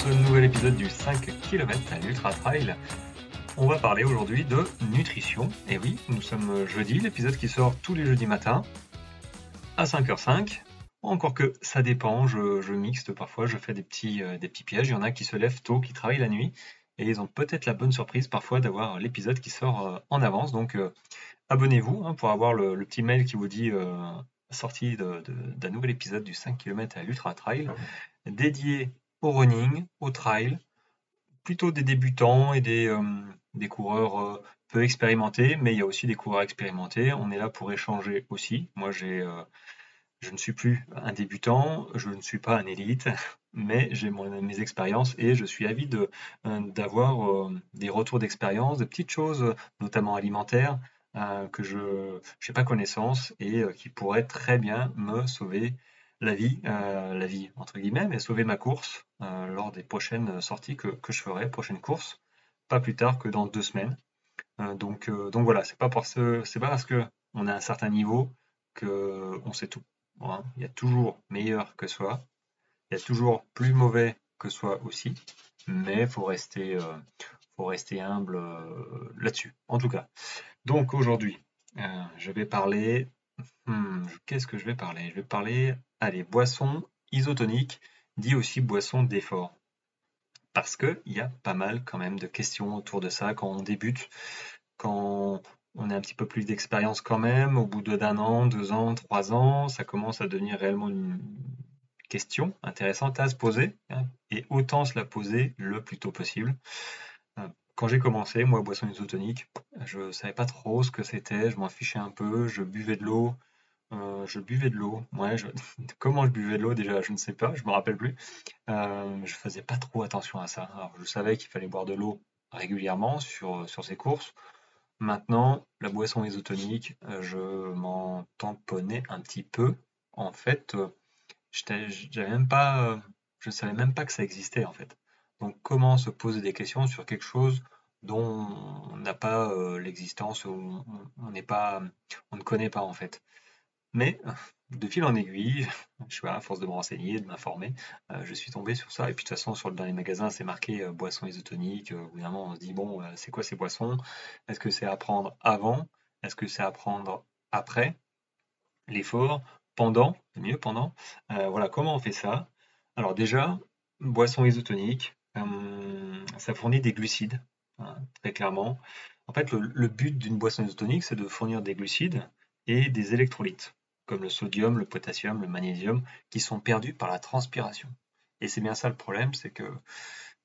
ce nouvel épisode du 5 km à l'Ultra Trail. On va parler aujourd'hui de nutrition. Et oui, nous sommes jeudi, l'épisode qui sort tous les jeudis matins à 5h05. Encore que ça dépend, je, mixte parfois, je fais des petits, euh, des petits pièges. Il y en a qui se lèvent tôt, qui travaillent la nuit, et ils ont peut-être la bonne surprise parfois d'avoir l'épisode qui sort euh, en avance. Donc euh, abonnez-vous hein, pour avoir le, petit mail qui vous dit sortie d'un nouvel épisode du 5 km à l'Ultra Trail, dédié au running, au trail, plutôt des débutants et des, des coureurs peu expérimentés, mais il y a aussi des coureurs expérimentés. On est là pour échanger aussi. Moi, j'ai je ne suis plus un débutant, je ne suis pas un élite, mais j'ai mes expériences et je suis avide euh, d'avoir euh, des retours d'expérience, de petites choses, notamment alimentaires, euh, que je n'ai pas connaissance et qui pourraient très bien me sauver la vie, la vie entre guillemets, mais sauver ma course lors des prochaines sorties que, je ferai, prochaine course, pas plus tard que dans deux semaines. donc, donc voilà, c'est pas parce pas parce que on a un certain niveau que on sait tout. Il y a toujours meilleur que soi, il y a toujours plus mauvais que soi aussi, mais faut rester, euh, faut rester humble euh, là-dessus. En tout cas. Donc aujourd'hui, euh, je vais parler. Hmm, qu'est-ce que je vais parler? Je vais parler, allez, boissons isotoniques, dit aussi boissons d'effort. Parce qu'il y a pas mal quand même de questions autour de ça quand on débute, quand on a un petit peu plus d'expérience quand même. Au bout d'un an, deux ans, trois ans, ça commence à devenir réellement une question intéressante à se poser. Hein, et autant se la poser le plus tôt possible. Euh, quand j'ai commencé, moi, boisson isotonique, je ne savais pas trop ce que c'était, je m'en fichais un peu, je buvais de l'eau. Euh, je buvais de l'eau. Comment je buvais de l'eau déjà, je ne sais pas, je me rappelle plus. Euh, je faisais pas trop attention à ça. Je savais qu'il fallait boire de l'eau régulièrement sur, sur ces courses. Maintenant, la boisson isotonique, euh, je m'en tamponnais un petit peu. En fait, euh, j'avais même pas, je ne savais même pas que ça existait en fait. Donc comment se poser des questions sur quelque chose dont on n'a pas l'existence, on pas, on ne connaît pas en fait? Mais de fil en aiguille, je suis à force de me renseigner, de m'informer, euh, je suis tombé sur ça. Et puis de toute façon, sur le dernier magasin, c'est marqué euh, boissons isotoniques. Euh, évidemment, on se dit bon, c'est quoi ces boissons? Est-ce que c'est à prendre avant? Est-ce que c'est à prendre après? L'effort Pendant mieux pendant Voilà, comment on fait ça? Alors déjà, boisson isotonique, ça fournit des glucides, hein, très clairement. En fait, le but d'une boisson isotonique, c'est de fournir des glucides et des électrolytes comme le sodium, le potassium, le magnésium, qui sont perdus par la transpiration. Et c'est bien ça le problème, c'est que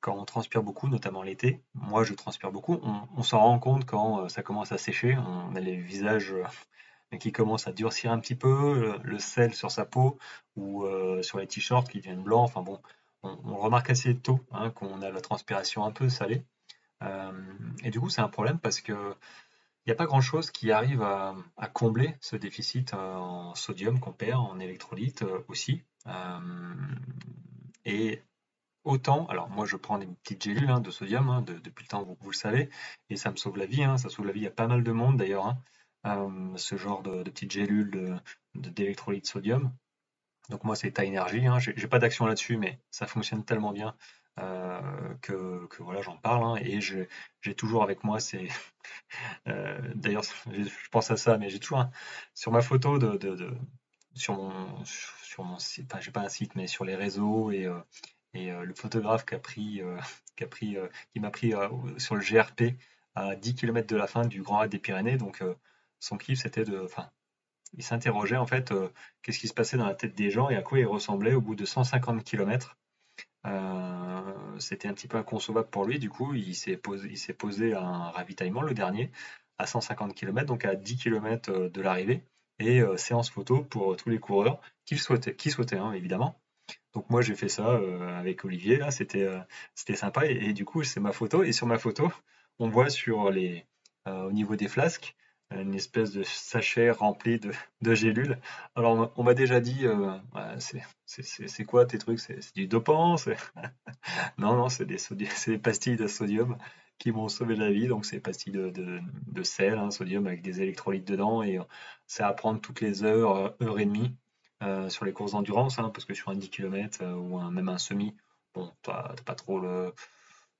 quand on transpire beaucoup, notamment l'été, moi je transpire beaucoup, on, s'en rend compte quand euh, ça commence à sécher, on a les visages euh, qui commencent à durcir un petit peu, le, sel sur sa peau ou euh, sur les t-shirts qui deviennent blancs, enfin bon, on, remarque assez tôt hein, qu'on a la transpiration un peu salée. et du coup c'est un problème parce que il n'y a pas grand-chose qui arrive à, combler ce déficit euh, en sodium qu'on perd, en électrolyte euh, aussi. Euh, et autant, alors moi je prends des petites gélules hein, de sodium hein, depuis le temps, vous, le savez, et ça me sauve la vie, hein, ça sauve la vie à pas mal de monde d'ailleurs, ce genre de, petites gélules d'électrolyte sodium. Donc moi c'est ta énergie, j'ai pas d'action là-dessus, mais ça fonctionne tellement bien euh, que, voilà, j'en parle. Hein, et j'ai toujours avec moi, c'est euh, d'ailleurs, je pense à ça, mais j'ai toujours sur ma photo de, sur mon sur mon site, enfin j'ai pas un site, mais sur les réseaux et euh, le photographe qui a pris qui a pris qui m'a pris sur le GRP à 10 km de la fin du Grand Raid des Pyrénées. Donc son kiff c'était de, enfin il s'interrogeait en fait qu'est-ce qui se passait dans la tête des gens et à quoi ils ressemblaient au bout de 150 km. Euh, c'était un petit peu inconcevable pour lui. Du coup, il s'est posé, un ravitaillement, le dernier, à 150 km, donc à 10 km euh, de l'arrivée, et euh, séance photo pour tous les coureurs qui souhaitaient, qui souhaitaient hein, évidemment. Donc moi j'ai fait ça avec Olivier là, c'était sympa et, du coup c'est ma photo et sur ma photo on voit sur les au niveau des flasques une espèce de sachet rempli de, gélules. Alors, on m'a déjà dit, euh, c'est quoi tes trucs? C'est du dopant Non, non, c'est des, des, pastilles de sodium qui m'ont sauvé la vie. Donc, c'est pastilles de, sel, hein, sodium avec des électrolytes dedans. Et euh, c'est à prendre toutes les heures, euh, heure et demie sur les courses d'endurance. Hein, parce que sur un 10 km ou même un semi, bon, tu n'as pas trop le,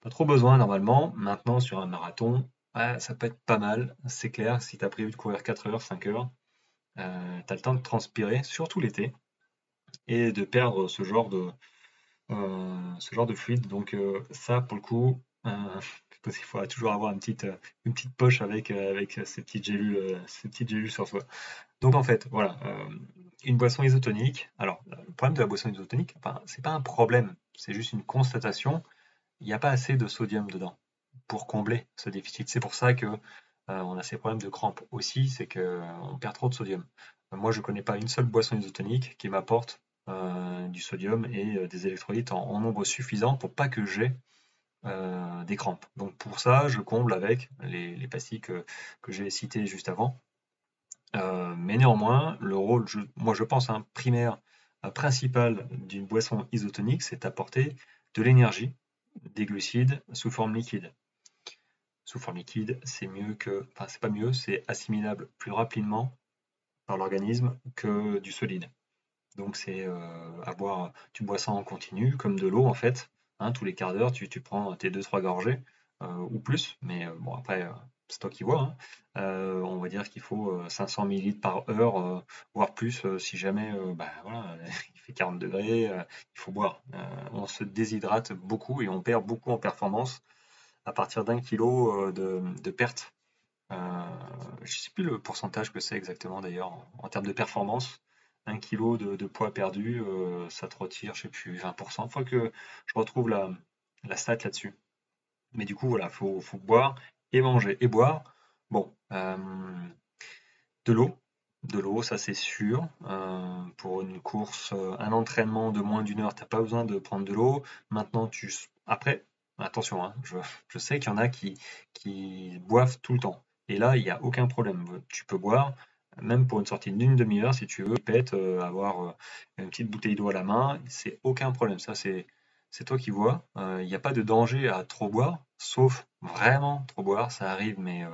pas trop besoin normalement. Maintenant, sur un marathon, ça peut être pas mal, c'est clair. Si tu as prévu de courir 4 heures, 5 heures, euh, tu as le temps de transpirer, surtout l'été, et de perdre ce genre de, euh, fluide. Donc euh, ça, pour le coup, il faudra toujours avoir une petite, poche avec, avec ces, petites gélules, ces petites gélules sur soi. Donc en fait, voilà, une boisson isotonique. Alors, le problème de la boisson isotonique, c'est pas un problème, c'est juste une constatation. Il n'y a pas assez de sodium dedans pour combler ce déficit. C'est pour ça que euh, on a ces problèmes de crampes aussi, c'est qu'on euh, perd trop de sodium. Moi, je ne connais pas une seule boisson isotonique qui m'apporte euh, du sodium et des électrolytes en, nombre suffisant pour pas que j'ai des crampes. Donc pour ça, je comble avec les, pastilles que, j'ai citées juste avant. mais néanmoins, le rôle, moi je pense, un primaire, principal d'une boisson isotonique, c'est d'apporter de l'énergie, des glucides sous forme liquide sous forme liquide, c'est mieux que, enfin c'est pas mieux, c'est assimilable plus rapidement par l'organisme que du solide. Donc c'est euh, avoir, tu bois ça en continu, comme de l'eau en fait. Hein, tous les quarts d'heure, tu, prends tes 2-3 gorgées euh, ou plus, mais euh, bon après c'est toi qui vois. Hein. on va dire qu'il faut 500 ml par heure, voire plus si jamais bah, voilà, il fait 40 degrés, il faut boire. on se déshydrate beaucoup et on perd beaucoup en performance à partir d'un kilo euh, de, perte. Euh, je sais plus le pourcentage que c'est exactement d'ailleurs en, termes de performance. Un kilo de, poids perdu, euh, ça te retire, je sais plus, 20%. Il faut que je retrouve la, la stat là-dessus. Mais du coup, voilà, il faut, boire et manger et boire. Bon, de l'eau, de l'eau, ça c'est sûr. pour une course, un entraînement de moins d'une heure, tu n'as pas besoin de prendre de l'eau. Maintenant, tu. Après, Attention, hein, je, sais qu'il y en a qui, boivent tout le temps. Et là, il n'y a aucun problème. Tu peux boire, même pour une sortie d'une demi-heure, si tu veux, peut-être euh, avoir euh, une petite bouteille d'eau à la main, c'est aucun problème. Ça, c'est toi qui vois. Euh, il n'y a pas de danger à trop boire, sauf vraiment trop boire. Ça arrive, mais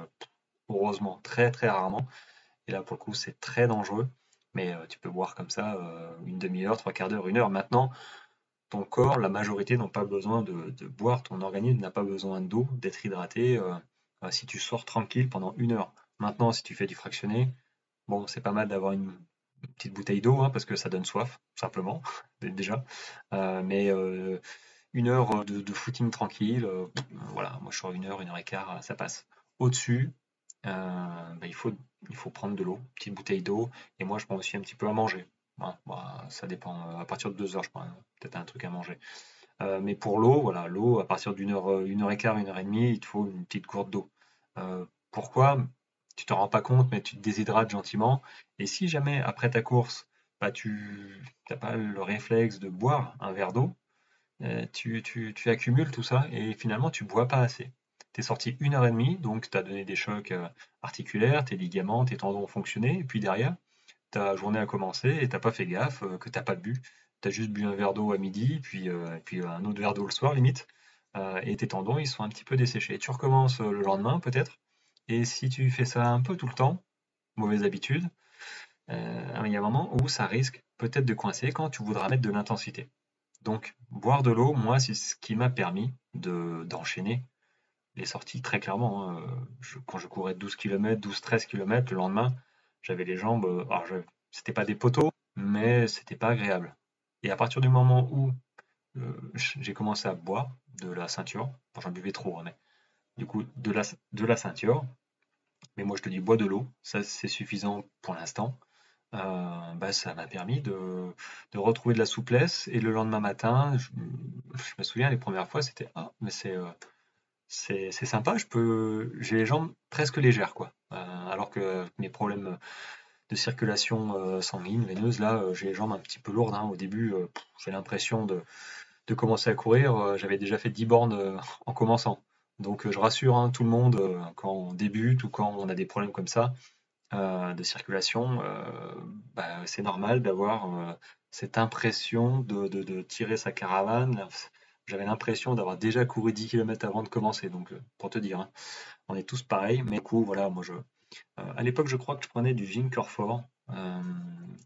heureusement, très très rarement. Et là, pour le coup, c'est très dangereux. Mais tu peux boire comme ça une demi-heure, trois quarts d'heure, une heure. Maintenant, ton corps, la majorité n'ont pas besoin de, boire, ton organisme n'a pas besoin d'eau, d'être hydraté euh, euh, si tu sors tranquille pendant une heure. Maintenant, si tu fais du fractionné, bon, c'est pas mal d'avoir une, petite bouteille d'eau, hein, parce que ça donne soif, simplement, déjà. Euh, mais une heure de, footing tranquille, voilà, moi je suis à une heure, une heure et quart, ça passe. Au-dessus, bah, il, faut, il faut prendre de l'eau, petite bouteille d'eau, et moi je prends aussi un petit peu à manger. Bah, ça dépend. Euh, à partir de deux heures, je crois, peut-être un truc à manger. Euh, mais pour l'eau, voilà, l'eau, à partir d'une heure, euh, une heure et quart, une heure et demie, il te faut une petite gourde d'eau. pourquoi? Tu t'en rends pas compte, mais tu te déshydrates gentiment. Et si jamais, après ta course, bah, tu n'as pas le réflexe de boire un verre d'eau, tu, accumules tout ça et finalement, tu bois pas assez. Tu es sorti une heure et demie, donc tu as donné des chocs articulaires, tes ligaments, tes tendons ont fonctionné, et puis derrière, ta journée a commencé et t'as pas fait gaffe, euh, que t'as pas bu. Tu as juste bu un verre d'eau à midi, puis, euh, puis un autre verre d'eau le soir limite, euh, et tes tendons ils sont un petit peu desséchés. Tu recommences le lendemain peut-être, et si tu fais ça un peu tout le temps, mauvaise habitude, il y a un moment où ça risque peut-être de coincer quand tu voudras mettre de l'intensité. Donc, boire de l'eau, moi, c'est ce qui m'a permis d'enchaîner les sorties très clairement. Hein. quand je courais 12 km, 12-13 km, le lendemain, j'avais les jambes, euh, alors c'était pas des poteaux, mais c'était pas agréable. Et à partir du moment où euh, j'ai commencé à boire de la ceinture, enfin j'en buvais trop, hein, mais du coup de la, ceinture, mais moi je te dis bois de l'eau, ça c'est suffisant pour l'instant. Euh, bah, ça m'a permis de, retrouver de la souplesse et le lendemain matin, je, me souviens les premières fois c'était ah mais c'est c'est sympa, je peux, j'ai les jambes presque légères, quoi. Euh, alors que mes problèmes de circulation euh, sanguine, veineuse, là, euh, j'ai les jambes un petit peu lourdes. Hein. Au début, j'ai l'impression de, commencer à courir. J'avais déjà fait 10 bornes en commençant. Donc je rassure hein, tout le monde quand on débute ou quand on a des problèmes comme ça de circulation, bah, c'est normal d'avoir cette impression de, de, tirer sa caravane, j'avais l'impression d'avoir déjà couru 10 km avant de commencer, donc euh, pour te dire, hein, on est tous pareils, mais du voilà, moi je. Euh, à l'époque, je crois que je prenais du Zinkerfort, euh,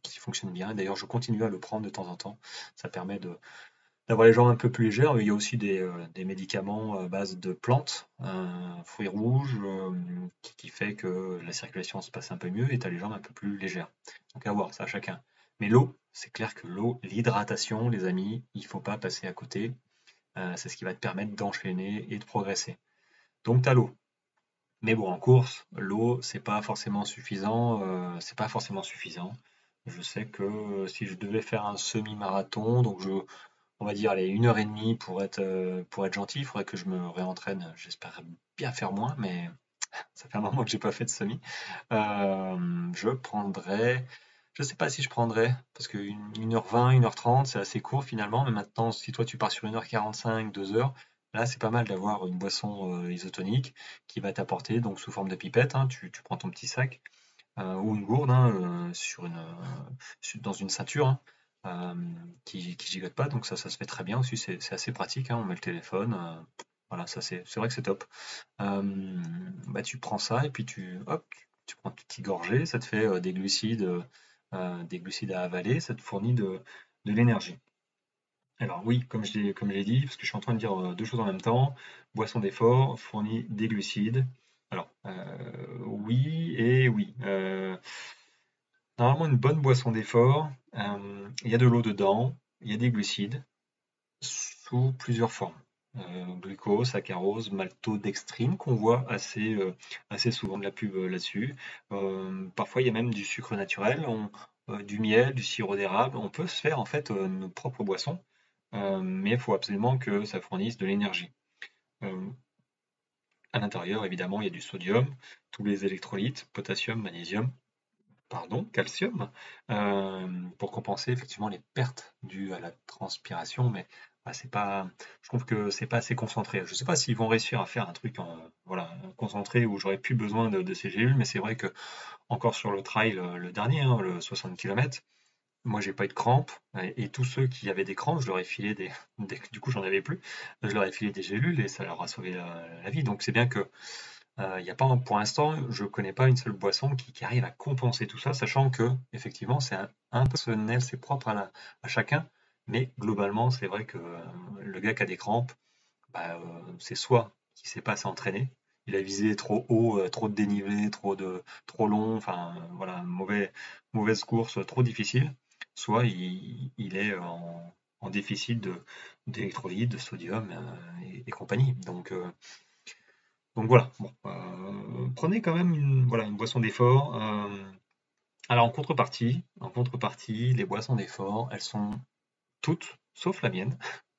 qui fonctionne bien, d'ailleurs, je continue à le prendre de temps en temps. Ça permet de, d'avoir les jambes un peu plus légères. Il y a aussi des, euh, médicaments à base de plantes, un fruit rouge, euh, qui, fait que la circulation se passe un peu mieux et tu as les jambes un peu plus légères. Donc à voir, ça à chacun. Mais l'eau, c'est clair que l'eau, l'hydratation, les amis, il ne faut pas passer à côté. Euh, c'est ce qui va te permettre d'enchaîner et de progresser. Donc tu as l'eau. Mais bon, en course, l'eau, c'est pas forcément suffisant. c'est pas forcément suffisant. Je sais que si je devais faire un semi-marathon, donc je, on va dire, allez, une heure et demie pour être, euh, gentil. Il faudrait que je me réentraîne. J'espère bien faire moins, mais ça fait un moment que j'ai pas fait de semi. Euh, je prendrais, je sais pas si je prendrais, parce que 1h20, 1h30, c'est assez court finalement. Mais maintenant, si toi tu pars sur 1h45, 2h, là c'est pas mal d'avoir une boisson euh, isotonique qui va t'apporter, donc sous forme de pipette. Hein. tu, prends ton petit sac. ou une gourde hein, une, dans une ceinture, hein. Euh, qui, qui gigote pas, donc ça, ça se fait très bien aussi, c'est assez pratique, on met le téléphone, euh, voilà, ça c'est vrai que c'est top. Euh, bah, tu prends ça et puis tu, hop, tu, prends une petite gorgée, ça te fait des glucides, des glucides à avaler, ça te fournit de, l'énergie. Alors oui, comme je l'ai dit, parce que je suis en train de dire deux choses en même temps, boisson d'effort fournit des glucides. Alors oui et oui. Normalement, une bonne boisson d'effort, euh, il y a de l'eau dedans, il y a des glucides sous plusieurs formes. Euh, glucose, saccharose, maltodextrine qu'on voit assez, euh, souvent de la pub là-dessus. parfois, il y a même du sucre naturel, du miel, du sirop d'érable. On peut se faire en fait nos propres boissons, mais il faut absolument que ça fournisse de l'énergie. à l'intérieur, évidemment, il y a du sodium, tous les électrolytes, potassium, magnésium, pardon, calcium, euh, pour compenser effectivement les pertes dues à la transpiration, mais je trouve que c'est pas assez concentré. Je sais pas s'ils vont réussir à faire un truc voilà, concentré où j'aurais plus besoin de, ces gélules, mais c'est vrai que encore sur le trail, euh, le dernier, hein, le 60 km, moi j'ai pas eu de crampes, et, tous ceux qui avaient des crampes, je leur ai filé des, du coup j'en avais plus, je leur ai filé des gélules et ça leur a sauvé la vie. Donc c'est bien que euh, il y a pas, pour l'instant, je ne connais pas une seule boisson qui, arrive à compenser tout ça, sachant que effectivement c'est un, personnel, c'est propre à, chacun, mais globalement c'est vrai que euh, le gars qui a des crampes, bah, euh, c'est soit qu'il ne sait pas s'entraîner, il a visé trop haut, trop de dénivelé, trop de trop long, enfin voilà, mauvaise course, trop difficile, soit il, est en, déficit d'électrolytes, de, sodium et, compagnie. Donc donc voilà, euh, prenez quand même une, voilà, une boisson d'effort. Euh, alors en contrepartie, en contrepartie, les boissons d'effort, elles sont toutes, sauf la mienne,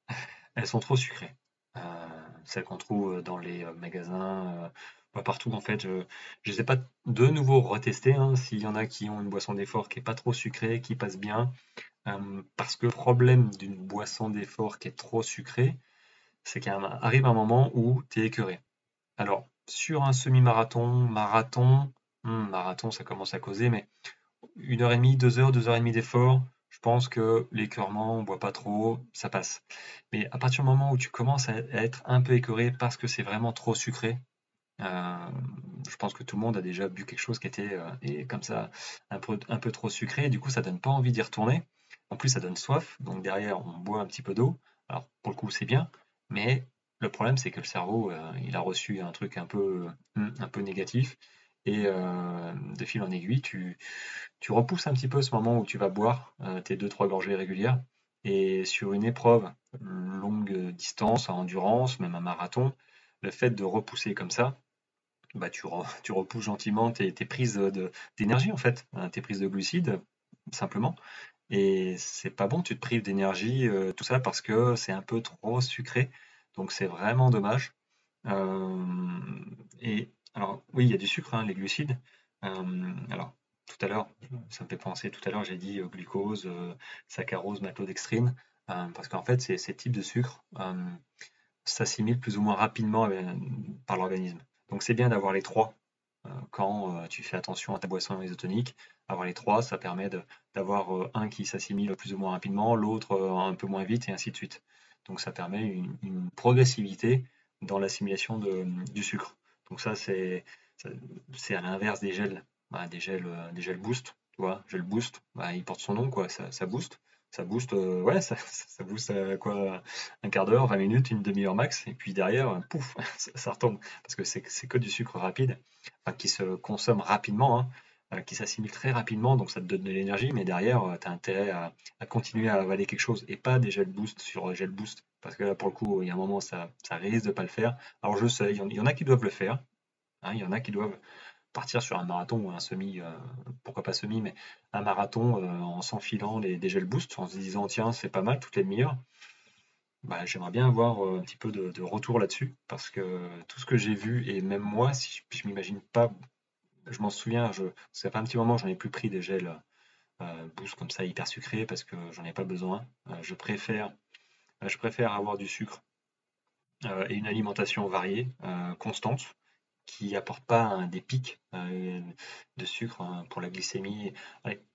elles sont trop sucrées. Euh, celles qu'on trouve dans les magasins, partout en fait. Je ne sais pas de nouveau retester hein, s'il y en a qui ont une boisson d'effort qui est pas trop sucrée, qui passe bien. parce que le problème d'une boisson d'effort qui est trop sucrée, c'est qu'il arrive un moment où tu es écœuré. Alors, sur un semi-marathon, marathon, hmm, marathon, ça commence à causer, mais une heure et demie, deux heures, deux heures et demie d'effort, je pense que l'écœurement, on boit pas trop, ça passe. Mais à partir du moment où tu commences à être un peu écœuré parce que c'est vraiment trop sucré, euh, je pense que tout le monde a déjà bu quelque chose qui était euh, et comme ça un peu, un peu trop sucré, du coup ça donne pas envie d'y retourner. En plus ça donne soif, donc derrière on boit un petit peu d'eau. Alors pour le coup c'est bien, mais le problème, c'est que le cerveau, euh, il a reçu un truc un peu, un peu négatif. Et euh, de fil en aiguille, tu, repousses un petit peu ce moment où tu vas boire euh, tes 2-3 gorgées régulières. Et sur une épreuve longue distance, à endurance, même un marathon, le fait de repousser comme ça, bah, tu, repousses gentiment tes, prises d'énergie, en fait, hein, tes prises de glucides, simplement. Et c'est pas bon, tu te prives d'énergie, tout ça, parce que c'est un peu trop sucré. Donc c'est vraiment dommage. Euh, et alors oui, il y a du sucre, hein, les glucides. Euh, alors tout à l'heure, ça me fait penser, tout à l'heure j'ai dit euh, glucose, saccharose, maltodextrine, parce qu'en fait ces, types de sucres s'assimilent plus ou moins rapidement par l'organisme. Donc c'est bien d'avoir les trois quand tu fais attention à ta boisson isotonique. Avoir les trois, ça permet d'avoir un qui s'assimile plus ou moins rapidement, l'autre un peu moins vite, et ainsi de suite. Donc ça permet une, progressivité dans l'assimilation du sucre. Donc ça, c'est à l'inverse des gels. Bah, des, gels des gels boost, tu vois, gel boost, bah, il porte son nom, quoi, ça, booste. ça booste, ouais, ça, booste quoi, un quart d'heure, 20 minutes, une demi-heure max, et puis derrière, pouf, ça, retombe, parce que c'est que du sucre rapide, qui se consomme rapidement, hein. Euh, qui s'assimile très rapidement, donc ça te donne de l'énergie, mais derrière, euh, tu as intérêt à, continuer à avaler quelque chose et pas des gel boost sur gel boost. Parce que là, pour le coup, il y a un moment, ça, ça risque de pas le faire. Alors je sais, il y, en a qui doivent le faire. Hein, il y en a qui doivent partir sur un marathon ou un semi, euh, pourquoi pas semi, mais un marathon en s'enfilant des gel boost, en se disant tiens, c'est pas mal, toutes les demi-heures. Bah, j'aimerais bien avoir un petit peu de, retour là-dessus, parce que tout ce que j'ai vu, et même moi, si je m'imagine pas je m'en souviens, je, ça fait un petit moment, j'en ai plus pris des gels euh, boost comme ça hyper sucrés parce que j'en ai pas besoin. Euh, je préfère, euh, je préfère avoir du sucre et une alimentation variée, constante, qui apporte pas des pics de sucre hein, pour la glycémie.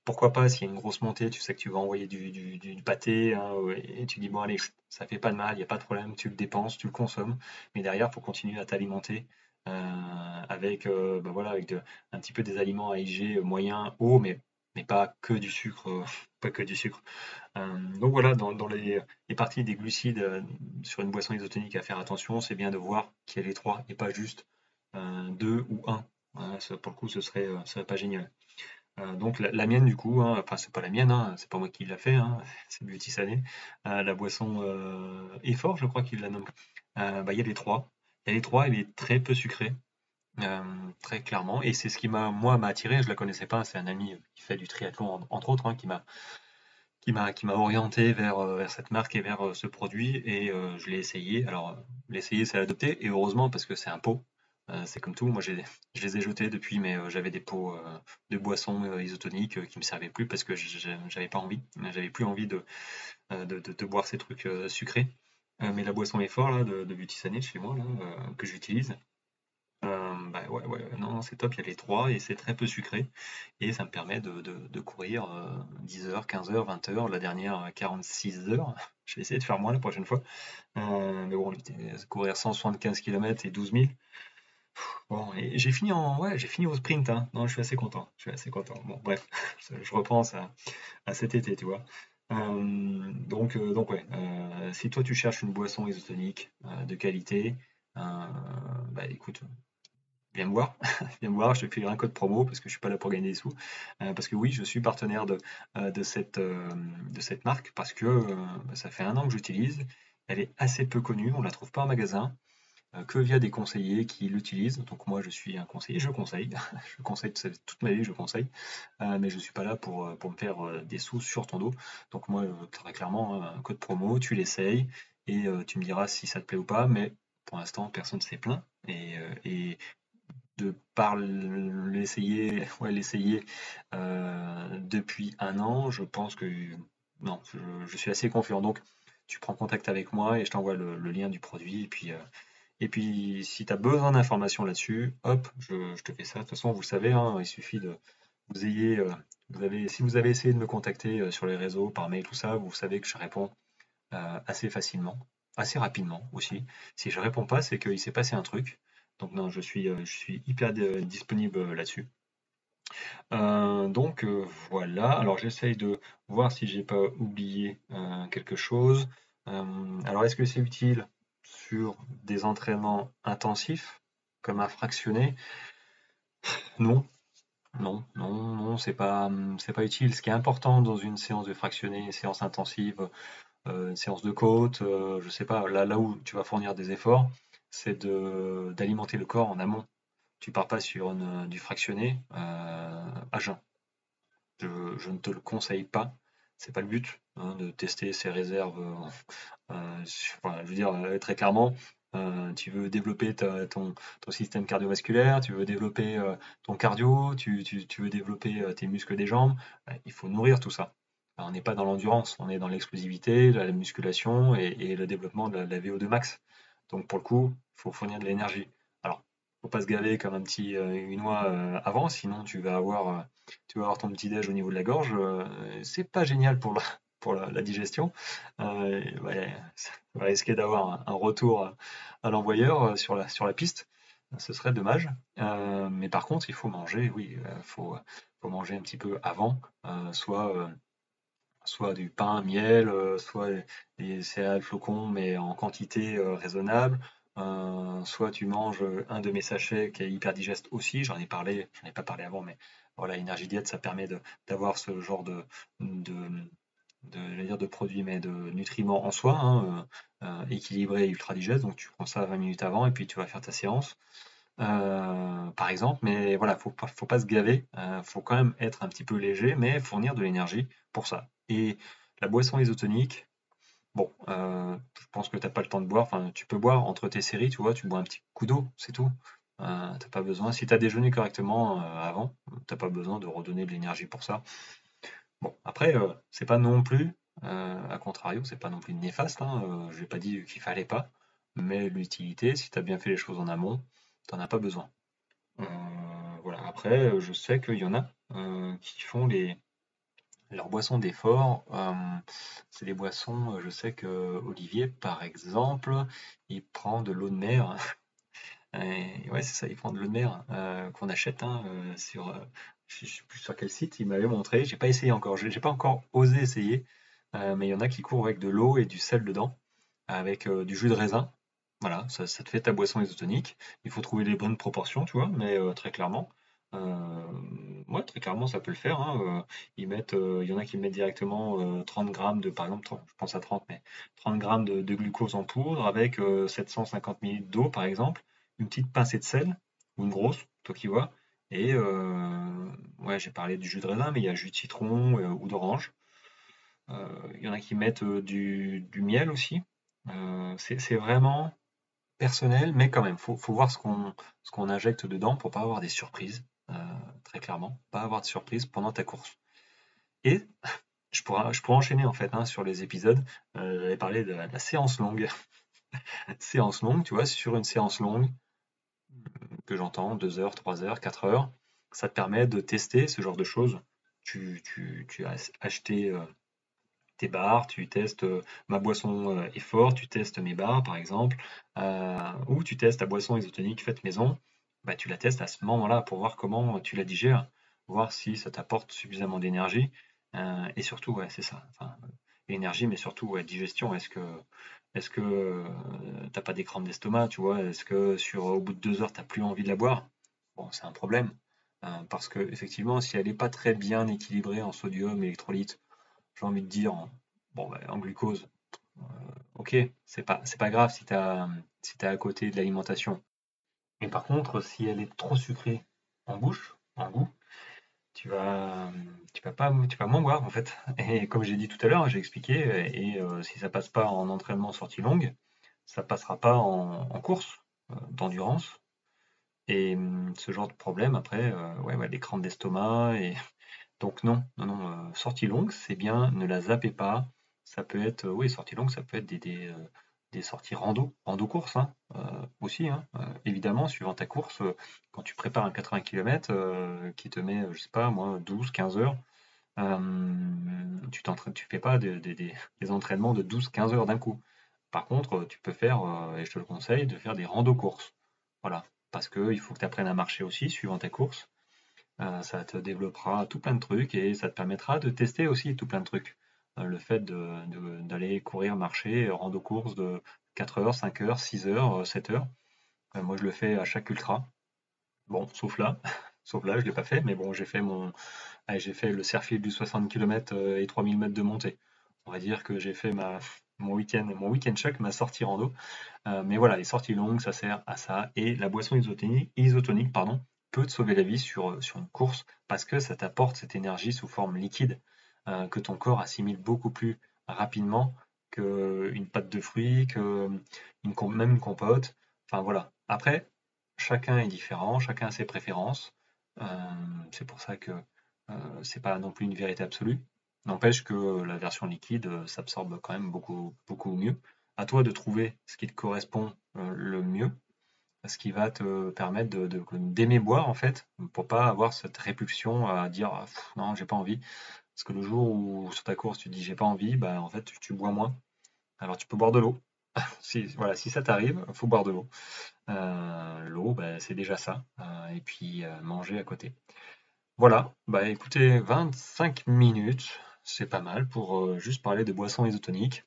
pourquoi pas s'il y a une grosse montée, tu sais que tu vas envoyer du, pâté hein, et tu dis bon allez, ça fait pas de mal, il n'y a pas de problème, tu le dépenses, tu le consommes, mais derrière il faut continuer à t'alimenter euh, avec, euh, bah voilà, avec un petit peu des aliments à IG moyen, haut, mais, mais pas que du sucre. Euh, pas que du sucre. donc voilà, dans, les, parties des glucides sur une boisson isotonique à faire attention, c'est bien de voir qu'il y a les trois et pas juste deux ou un. pour le coup, ce serait, serait pas génial. donc la, mienne du coup, hein, enfin c'est pas la mienne, hein, c'est pas moi qui l'a fait, hein, c'est Beauty la boisson Effort, je crois qu'il la nomme. bah, il y a les trois, et les trois, elle est très peu sucrée, euh, très clairement. Et c'est ce qui m'a, moi, m'a attiré. Je la connaissais pas. C'est un ami qui fait du triathlon, entre autres, hein, qui m'a qui m'a orienté vers, euh, cette marque et vers euh, ce produit et je l'ai essayé. Alors l'essayer c'est l'adopter et heureusement parce que c'est un pot. c'est comme tout. Moi je les ai jetés depuis mais j'avais des pots de boissons isotoniques qui me servaient plus parce que j'avais pas envie. J'avais plus envie de boire ces trucs sucrés. Euh, mais la boisson est fort là, de, de chez moi, là, euh, que j'utilise. Euh, bah ouais, ouais, non, c'est top, il y a les trois et c'est très peu sucré. Et ça me permet de, de, courir 10 heures, 15 heures, 20 heures, la dernière 46 heures. Je vais essayer de faire moins la prochaine fois. mais bon, courir 175 km et 12 000. Bon, j'ai fini en, ouais, j'ai fini au sprint. Hein. Non, je suis assez content. Je suis assez content. Bon, bref, je repense à, à cet été, tu vois. Euh, donc, euh, donc ouais, euh, si toi tu cherches une boisson isotonique de qualité, bah écoute, viens me voir, viens voir, je te fais un code promo parce que je suis pas là pour gagner des sous. parce que oui, je suis partenaire de, de, cette, de cette marque parce que bah, ça fait un an que j'utilise. Elle est assez peu connue, on la trouve pas en magasin. Euh, que via des conseillers qui l'utilisent. Donc moi je suis un conseiller, je conseille, je conseille toute ma vie, je conseille, euh, mais je ne suis pas là pour, euh, me faire des sous sur ton dos. Donc moi très clairement un code promo, tu l'essayes et tu me diras si ça te plaît ou pas, mais pour l'instant personne ne s'est plaint et, de par l'essayer ouais, l'essayer depuis un an, je pense que non, je, suis assez confiant. Donc tu prends contact avec moi et je t'envoie le, lien du produit et puis et puis, si tu as besoin d'informations là-dessus, hop, je, te fais ça. De toute façon, vous savez, hein, il suffit de. Vous ayez, euh, vous avez, si vous avez essayé de me contacter euh, sur les réseaux, par mail, tout ça, vous savez que je réponds euh, assez facilement, assez rapidement aussi. Si je réponds pas, c'est qu'il s'est passé un truc. Donc non, je suis, je suis hyper disponible là-dessus. donc voilà. Alors j'essaye de voir si j'ai pas oublié quelque chose. alors est-ce que c'est utile? Sur des entraînements intensifs, comme un fractionné, non. Non, non, non, c'est pas, pas utile. Ce qui est important dans une séance de fractionné, une séance intensive, euh, une séance de côte, euh, je sais pas, là, là où tu vas fournir des efforts, c'est d'alimenter le corps en amont. Tu pars pas sur du fractionné euh, à jeun. Je, je, ne te le conseille pas c'est pas le but hein, de tester ses réserves. Euh, euh, je veux dire euh, très clairement, tu veux développer ton, système cardiovasculaire, tu veux développer ton cardio, tu, veux développer tes muscles des jambes, il faut nourrir tout ça. on n'est pas dans l'endurance, on est dans l'explosivité, la musculation et, le développement de la, de la, VO2 max. Donc pour le coup, il faut fournir de l'énergie faut pas se gaver comme un petit euh, une oie euh, avant, sinon tu vas avoir euh, tu vas ton petit déj au niveau de la gorge. c'est pas génial pour la, digestion. Ça va risquer d'avoir un, retour à l'envoyeur sur la piste. Ce serait dommage. mais par contre, il faut manger. Oui, faut faut manger un petit peu avant, soit soit du pain, miel, euh, soit des céréales flocons, mais en quantité euh, raisonnable. Euh, soit tu manges un de mes sachets qui est hyper digeste aussi, j'en ai parlé, j'en ai pas parlé avant, mais voilà, énergie diète, ça permet d'avoir ce genre de, produits, mais de nutriments en soi, hein, équilibré et ultra digeste. Donc tu prends ça 20 minutes avant et puis tu vas faire ta séance. par exemple, mais voilà, faut faut pas se gaver, faut quand même être un petit peu léger, mais fournir de l'énergie pour ça. Et la boisson isotonique, bon, euh, je pense que tu n'as pas le temps de boire. Enfin, tu peux boire entre tes séries, tu vois, tu bois un petit coup d'eau, c'est tout. Euh, t'as pas besoin. Si tu as déjeuné correctement euh, avant, t'as pas besoin de redonner de l'énergie pour ça. Bon, après, c'est pas non plus, à contrario, c'est pas non plus néfaste. Hein, je n'ai pas dit qu'il fallait pas, mais l'utilité, si tu as bien fait les choses en amont, t'en as pas besoin. voilà. Après, je sais qu'il y en a qui font les, leurs boissons d'effort, euh, c'est des boissons, euh, je sais que Olivier, par exemple, il prend de l'eau de mer. ouais, c'est ça, il prend de l'eau de mer euh, qu'on achète hein, sur, je sais plus sur quel site, il m'avait montré. J'ai pas essayé encore, j'ai pas encore osé essayer, mais il y en a qui courent avec de l'eau et du sel dedans, avec du jus de raisin. Voilà, ça, ça, te fait ta boisson isotonique. Il faut trouver les bonnes proportions, tu vois, mais très clairement. Euh, très clairement, ça peut le faire. Hein, euh, ils mettent, euh, il y en a qui mettent directement 30 grammes de, par exemple, je pense à 30, mais 30 grammes de, glucose en poudre avec 750 ml d'eau, par exemple, une petite pincée de sel, ou une grosse, toi qui vois. Et ouais, j'ai parlé du jus de raisin, mais il y a jus de citron ou d'orange. Il y en a qui mettent du, miel aussi. c'est vraiment personnel, mais quand même, faut, faut voir ce qu'on ce qu'on injecte dedans pour pas avoir des surprises. Euh, très clairement, pas avoir de surprise pendant ta course. Et je pourrais, je pourrais enchaîner en fait hein, sur les épisodes. Euh, J'avais parlé de la, séance longue. séance longue, tu vois, sur une séance longue que j'entends, 2 heures, 3 heures, 4 heures, ça te permet de tester ce genre de choses. Tu, tu, tu as acheté euh, tes bars, tu testes euh, ma boisson effort, tu testes mes bars par exemple, ou tu testes ta boisson isotonique faite maison bah, tu la testes à ce moment-là pour voir comment tu la digères, voir si ça t'apporte suffisamment d'énergie. Euh, et surtout, c'est ça. Enfin, énergie, mais surtout digestion. Est-ce que est-ce euh, t'as pas des crampes d'estomac, tu vois? Est-ce que sur au bout de deux heures, t'as plus envie de la boire? Bon, c'est un problème. Euh, parce que effectivement, si elle n'est pas très bien équilibrée en sodium, électrolyte, j'ai envie de dire en, bah, glucose, ok, c'est pas pas grave si tu si à côté de l'alimentation. Mais par contre, si elle est trop sucrée en bouche, en goût, tu vas, tu vas pas, tu vas moins boire en fait. Et comme j'ai dit tout à l'heure, j'ai expliqué, et euh, si ça passe pas en entraînement sortie longue, ça passera pas en, course euh, d'endurance. Et hum, ce genre de problème après, euh, ouais, ouais, des crampes d'estomac et donc non, non, non, sortie longue, c'est bien, ne la zappez pas. Ça peut être, oui, sortie longue, ça peut être des, des sorties rando, rando course hein, euh, aussi, hein, euh, évidemment, suivant ta course, euh, quand tu prépares un 80 km qui te met, je sais pas, moi, 12, 15 heures, tu ne tu fais pas des entraînements de 12, 15 heures d'un coup. Par contre, tu peux faire, et je te le conseille, de faire des rando courses. Voilà, parce qu'il faut que tu apprennes à marcher aussi, suivant ta course. ça te développera tout plein de trucs et ça te permettra de tester aussi tout plein de trucs. Euh, le fait d'aller courir, marcher, rendre courses de 4 heures, 5 heures, 6 heures, 7 heures. Euh, moi, je le fais à chaque ultra. Bon, sauf là. sauf là, je ne l'ai pas fait, mais bon, j'ai fait mon. j'ai fait le Serfil du 60 km euh, et 3000 mètres de montée. On va dire que j'ai fait mon week-end mon week-end ma sortie rando. mais voilà, les sorties longues, ça sert à ça. Et la boisson isotonique, pardon, peut te sauver la vie sur une course parce que ça t'apporte cette énergie sous forme liquide. Euh, que ton corps assimile beaucoup plus rapidement qu'une pâte de fruits, que une, même une compote. Enfin voilà. Après, chacun est différent, chacun a ses préférences. Euh, c'est pour ça que euh, c'est pas non plus une vérité absolue. N'empêche que la version liquide s'absorbe quand même beaucoup, beaucoup mieux. À toi de trouver ce qui te correspond le mieux, ce qui va te permettre d'aimer de, boire en fait, pour pas avoir cette répulsion à dire ah, non j'ai pas envie. Parce que le jour où sur ta course tu dis j'ai pas envie, bah en fait tu, bois moins. Alors tu peux boire de l'eau. si, voilà, si ça t'arrive, faut boire de l'eau. Euh, l'eau, bah, c'est déjà ça. Euh, et puis euh, manger à côté. Voilà, bah écoutez, 25 minutes. c'est pas mal pour juste parler de boissons isotoniques.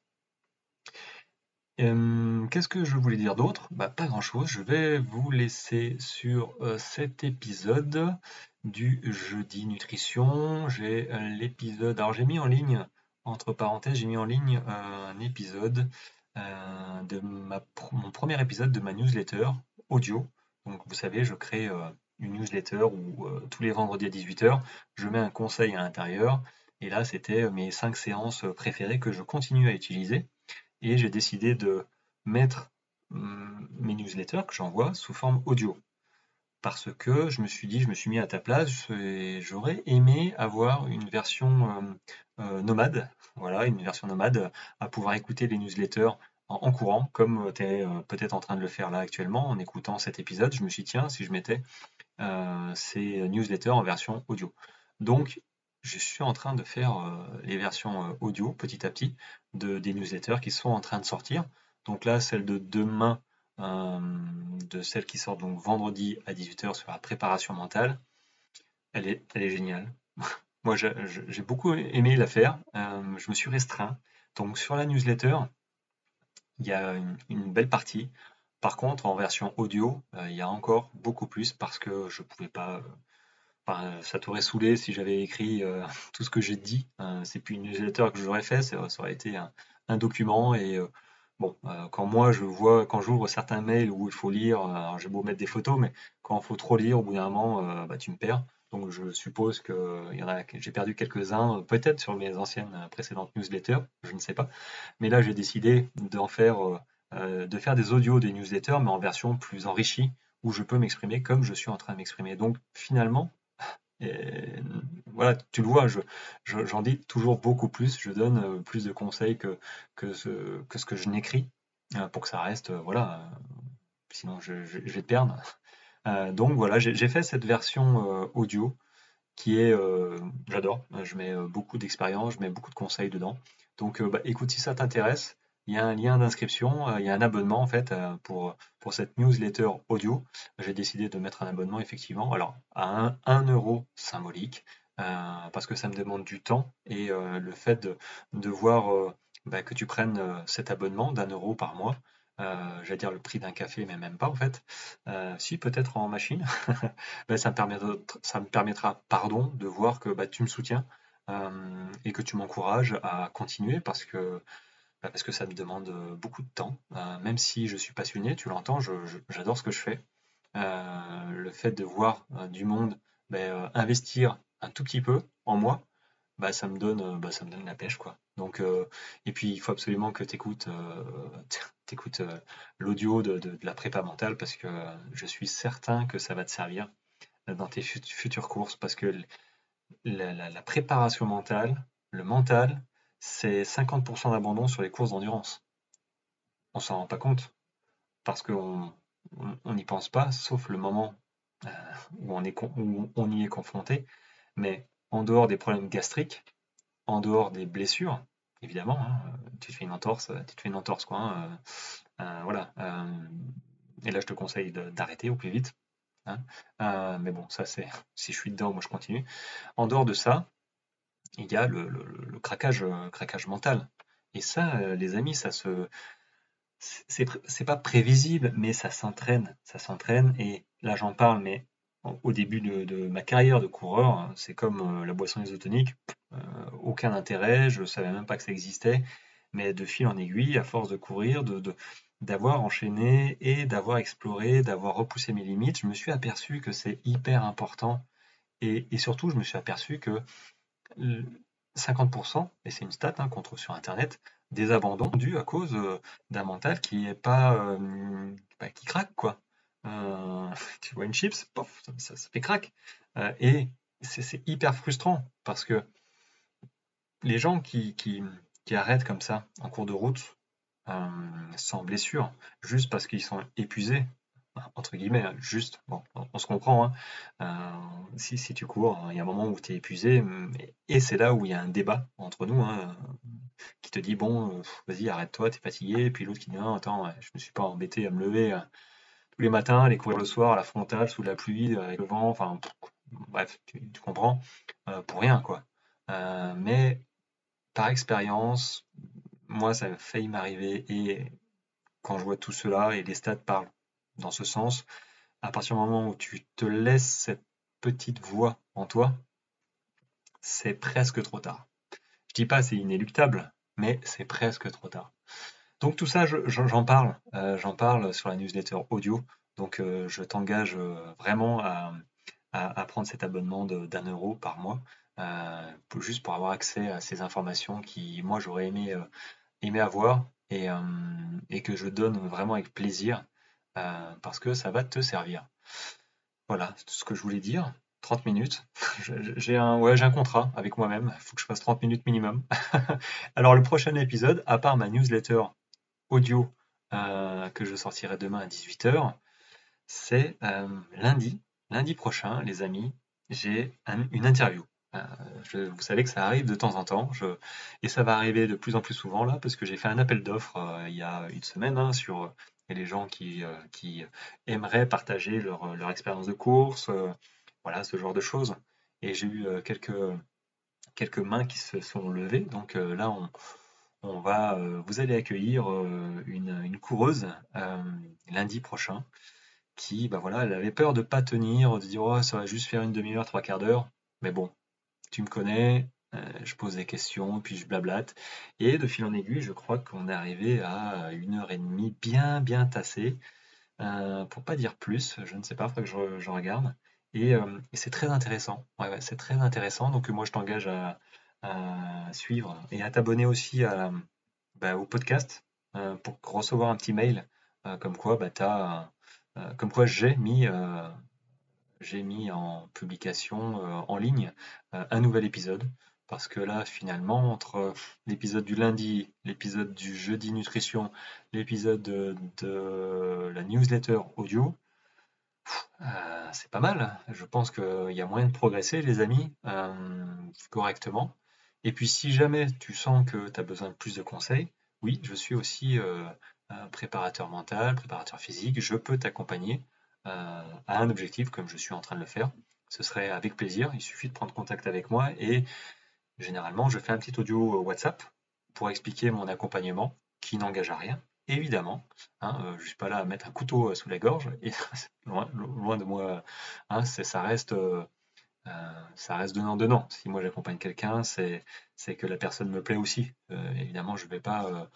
Qu'est-ce que je voulais dire d'autre? Bah, pas grand-chose. Je vais vous laisser sur cet épisode du jeudi nutrition. J'ai l'épisode. Alors j'ai mis en ligne, entre parenthèses, j'ai mis en ligne un épisode de mon premier épisode de ma newsletter audio. Donc vous savez, je crée une newsletter où tous les vendredis à 18h, je mets un conseil à l'intérieur. Et là, c'était mes cinq séances préférées que je continue à utiliser et j'ai décidé de mettre hum, mes newsletters que j'envoie sous forme audio. Parce que je me suis dit, je me suis mis à ta place j'aurais aimé avoir une version hum, euh, nomade, voilà, une version nomade à pouvoir écouter les newsletters en, courant, comme tu es euh, peut-être en train de le faire là actuellement en écoutant cet épisode. Je me suis dit, tiens, si je mettais euh, ces newsletters en version audio. Donc, je suis en train de faire euh, les versions euh, audio petit à petit de, des newsletters qui sont en train de sortir. Donc là, celle de demain, euh, de celle qui sort donc vendredi à 18h sur la préparation mentale, elle est, elle est géniale. Moi, j'ai beaucoup aimé la faire. je me suis restreint. Donc sur la newsletter, il y a une, belle partie. Par contre, en version audio, il y a encore beaucoup plus parce que je ne pouvais pas ça t'aurait saoulé si j'avais écrit euh, tout ce que j'ai dit. Euh, c'est plus une newsletter que j'aurais fait, ça, aurait été un, document. Et euh, bon, quand moi je vois, quand j'ouvre certains mails où il faut lire, j'ai beau mettre des photos, mais quand il faut trop lire, au bout d'un moment, bah, tu me perds. Donc je suppose que y en a, j'ai perdu quelques-uns, peut-être sur mes anciennes précédentes newsletters, je ne sais pas. Mais là, j'ai décidé d'en faire, de faire des audios des newsletters, mais en version plus enrichie, où je peux m'exprimer comme je suis en train de m'exprimer. Donc finalement, et voilà, tu le vois, j'en dis toujours beaucoup plus, je donne euh, plus de conseils que, que, ce, que je n'écris euh, pour que ça reste, euh, voilà, sinon je, vais te perdre. donc voilà, j'ai fait cette version audio qui est, j'adore, je mets beaucoup d'expérience, je mets beaucoup de conseils dedans. Donc bah, écoute, si ça t'intéresse, il y a un lien d'inscription, euh, il y a un abonnement en fait euh, pour, cette newsletter audio. J'ai décidé de mettre un abonnement effectivement, alors à 1, euro symbolique, euh, parce que ça me demande du temps et le fait de, voir bah, que tu prennes cet abonnement d'un euro par mois, j'allais dire le prix d'un café, mais même pas en fait. si peut-être en machine, bah, ça, me permettra, ça me permettra, pardon, de voir que bah, tu me soutiens et que tu m'encourages à continuer parce que parce que ça me demande euh, beaucoup de temps. Euh, même si je suis passionné, tu l'entends, j'adore ce que je fais. Euh, le fait de voir du monde bah, investir un tout petit peu en moi, bah, ça me donne, ça me donne la pêche quoi. Donc, et puis il faut absolument que tu écoutes, l'audio de, la prépa mentale parce que je suis certain que ça va te servir dans tes futures courses parce que la préparation mentale, le mental, c'est 50% d'abandon sur les courses d'endurance. On s'en rend pas compte parce qu'on n'y pense pas, sauf le moment euh, où, on y est confronté. Mais en dehors des problèmes gastriques, en dehors des blessures, évidemment, hein, tu te fais une entorse, tu te fais une entorse quoi. Hein, euh, euh, voilà. et là, je te conseille d'arrêter au plus vite. Hein. mais bon, ça c'est si je suis dedans, moi je continue. En dehors de ça, il y a le, craquage, euh, craquage mental. Et ça, euh, les amis, ça se. C'est pas prévisible, mais ça s'entraîne. Ça s'entraîne. Et là, j'en parle, mais au début de, ma carrière de coureur, hein, c'est comme euh, la boisson isotonique. aucun intérêt, je savais même pas que ça existait. Mais de fil en aiguille, à force de courir, de, d'avoir enchaîné et d'avoir exploré, d'avoir repoussé mes limites, je me suis aperçu que c'est hyper important. Et, et, surtout, je me suis aperçu que 50%, et c'est une stat hein, qu'on trouve sur Internet, des abandons dus à cause euh, d'un mental qui est pas euh, bah, qui craque quoi. Euh, tu vois une chips, pof, ça, fait crack. et c'est hyper frustrant parce que les gens qui, qui, qui, arrêtent comme ça en cours de route sans blessure, juste parce qu'ils sont épuisés, entre guillemets, hein, juste, on, se comprend, hein. euh, si, tu cours, il y a un moment où tu es épuisé, et c'est là où il y a un débat entre nous, hein, qui te dit, bon, euh, vas-y, arrête-toi, tu es fatigué, et puis l'autre qui dit, attends, je me suis pas embêté à me lever euh, tous les matins, aller courir le soir à la frontale, sous la pluie, avec le vent, enfin, bref, tu, comprends, pour rien, quoi. mais par expérience, moi, ça a failli m'arriver et quand je vois tout cela et les stats parlent dans ce sens, à partir du moment où tu te laisses cette petite voix en toi, c'est presque trop tard. Je dis pas c'est inéluctable, mais c'est presque trop tard. Donc tout ça, j'en parle, euh, j'en parle sur la newsletter audio. Donc euh, je t'engage euh, vraiment à, prendre cet abonnement d'un euro par mois, juste pour avoir accès à ces informations qui, moi, j'aurais aimé, avoir et, que je donne vraiment avec plaisir parce que ça va te servir. Voilà, c'est tout ce que je voulais dire. 30 minutes. J'ai un, ouais, un contrat avec moi-même. Il faut que je fasse 30 minutes minimum. Alors, le prochain épisode, à part ma newsletter audio euh, que je sortirai demain à 18h, c'est euh, lundi. Lundi prochain, les amis, j'ai une interview. Euh, vous savez que ça arrive de temps en temps, et ça va arriver de plus en plus souvent là, parce que j'ai fait un appel d'offres il y a une semaine hein, sur les gens qui, qui aimeraient partager leur, leur expérience de course, voilà, ce genre de choses. Et j'ai eu quelques, quelques mains qui se sont levées. Donc là, on, on va, vous allez accueillir une, une coureuse lundi prochain qui, bah voilà, elle avait peur de pas tenir, de dire oh, ça va juste faire une demi-heure, trois quarts d'heure. Mais bon, tu me connais, je pose des questions, puis je blablate. Et de fil en aiguille, je crois qu'on est arrivé à une heure et demie bien, bien tassée. Euh, pour pas dire plus, je ne sais pas, il faudrait que je regarde. Euh, et, c'est très intéressant. c'est très intéressant. Donc moi, je t'engage à, suivre et à t'abonner aussi bah, au podcast euh, pour recevoir un petit mail euh, comme quoi bah, comme quoi j'ai mis j'ai mis en publication en ligne un nouvel épisode parce que là finalement entre l'épisode du lundi, l'épisode du jeudi nutrition, l'épisode de la newsletter audio, euh, c'est pas mal. Je pense qu'il y a moyen de progresser, les amis, euh, correctement. Et puis, si jamais tu sens que tu as besoin de plus de conseils, oui, je suis aussi euh, préparateur mental, préparateur physique. Je peux t'accompagner à un objectif comme je suis en train de le faire. Ce serait avec plaisir. Il suffit de prendre contact avec moi et généralement, je fais un petit audio WhatsApp pour expliquer mon accompagnement qui n'engage à rien évidemment. Hein, euh, je ne suis pas là à mettre un couteau euh, sous la gorge, et loin, de moi, hein, ça reste, euh, ça reste donnant-donnant. Si moi j'accompagne quelqu'un, c'est que la personne me plaît aussi. évidemment, je ne vais pas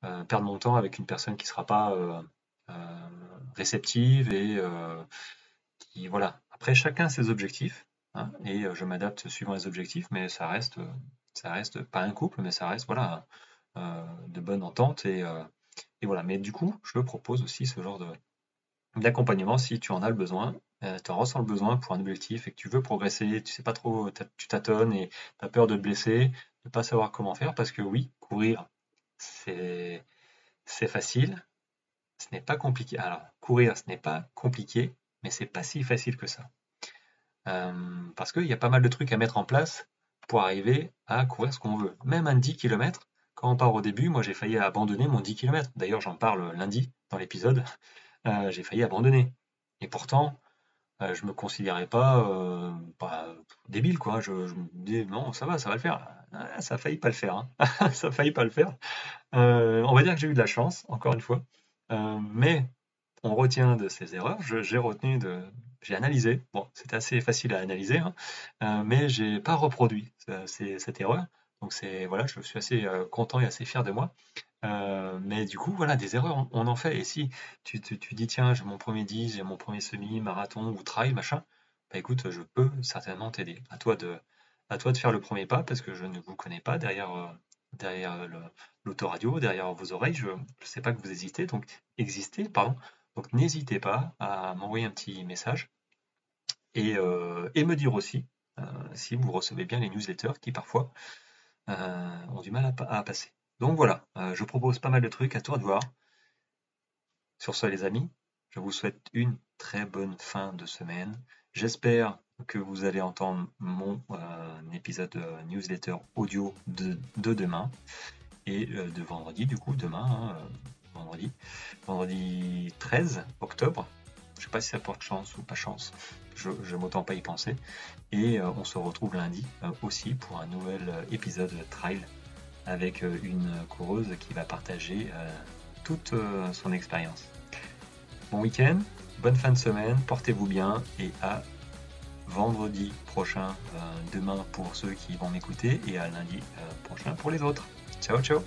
perdre mon temps avec une personne qui ne sera pas réceptive et qui, voilà. Après, chacun ses objectifs, hein, et je m'adapte suivant les objectifs, mais ça reste, ça reste pas un couple, mais ça reste, voilà, de bonne entente et voilà, mais du coup, je propose aussi ce genre d'accompagnement si tu en as le besoin, euh, tu en ressens le besoin pour un objectif et que tu veux progresser, tu sais pas trop, tu tâtonnes et tu as peur de te blesser, de pas savoir comment faire, parce que oui, courir, c'est facile, ce n'est pas compliqué. Alors, courir, ce n'est pas compliqué, mais c'est pas si facile que ça. Euh, parce qu'il y a pas mal de trucs à mettre en place pour arriver à courir ce qu'on veut. Même un 10 km, quand on part au début, moi j'ai failli abandonner mon 10 km. D'ailleurs, j'en parle lundi dans l'épisode. Euh, j'ai failli abandonner. Et pourtant, euh, je me considérais pas, euh, débile, quoi. Je, me disais, non, ça va, ça va le faire. Ah, ça a pas le faire. Hein. ça a pas le faire. on va dire que j'ai eu de la chance, encore une fois. mais on retient de ces erreurs. J'ai retenu de. J'ai analysé. Bon, c'est assez facile à analyser, hein. mais j'ai pas reproduit cette erreur. Donc voilà, je suis assez euh, content et assez fier de moi. Euh, mais du coup, voilà, des erreurs, on, en fait. Et si tu, tu, dis, tiens, j'ai mon premier 10, j'ai mon premier semi, marathon ou trail, machin, bah écoute, je peux certainement t'aider. À toi de, à toi de faire le premier pas parce que je ne vous connais pas derrière, euh, derrière l'autoradio, derrière vos oreilles. Je ne sais pas que vous hésitez, donc existez, pardon. Donc n'hésitez pas à m'envoyer un petit message et, et me dire aussi si vous recevez bien les newsletters qui parfois euh, ont du mal à, passer. Donc voilà, euh, je propose pas mal de trucs, à toi de voir. Sur ce les amis, je vous souhaite une très bonne fin de semaine. J'espère que vous allez entendre mon euh, épisode newsletter audio de, demain et de vendredi, du coup, demain, hein, vendredi, vendredi 13 octobre. Je sais pas si ça porte chance ou pas chance je, m'entends pas y penser. Et euh, on se retrouve lundi euh, aussi pour un nouvel euh, épisode Trial avec une coureuse qui va partager toute son expérience. Bon week-end, bonne fin de semaine, portez-vous bien et à vendredi prochain, demain pour ceux qui vont m'écouter et à lundi prochain pour les autres. Ciao ciao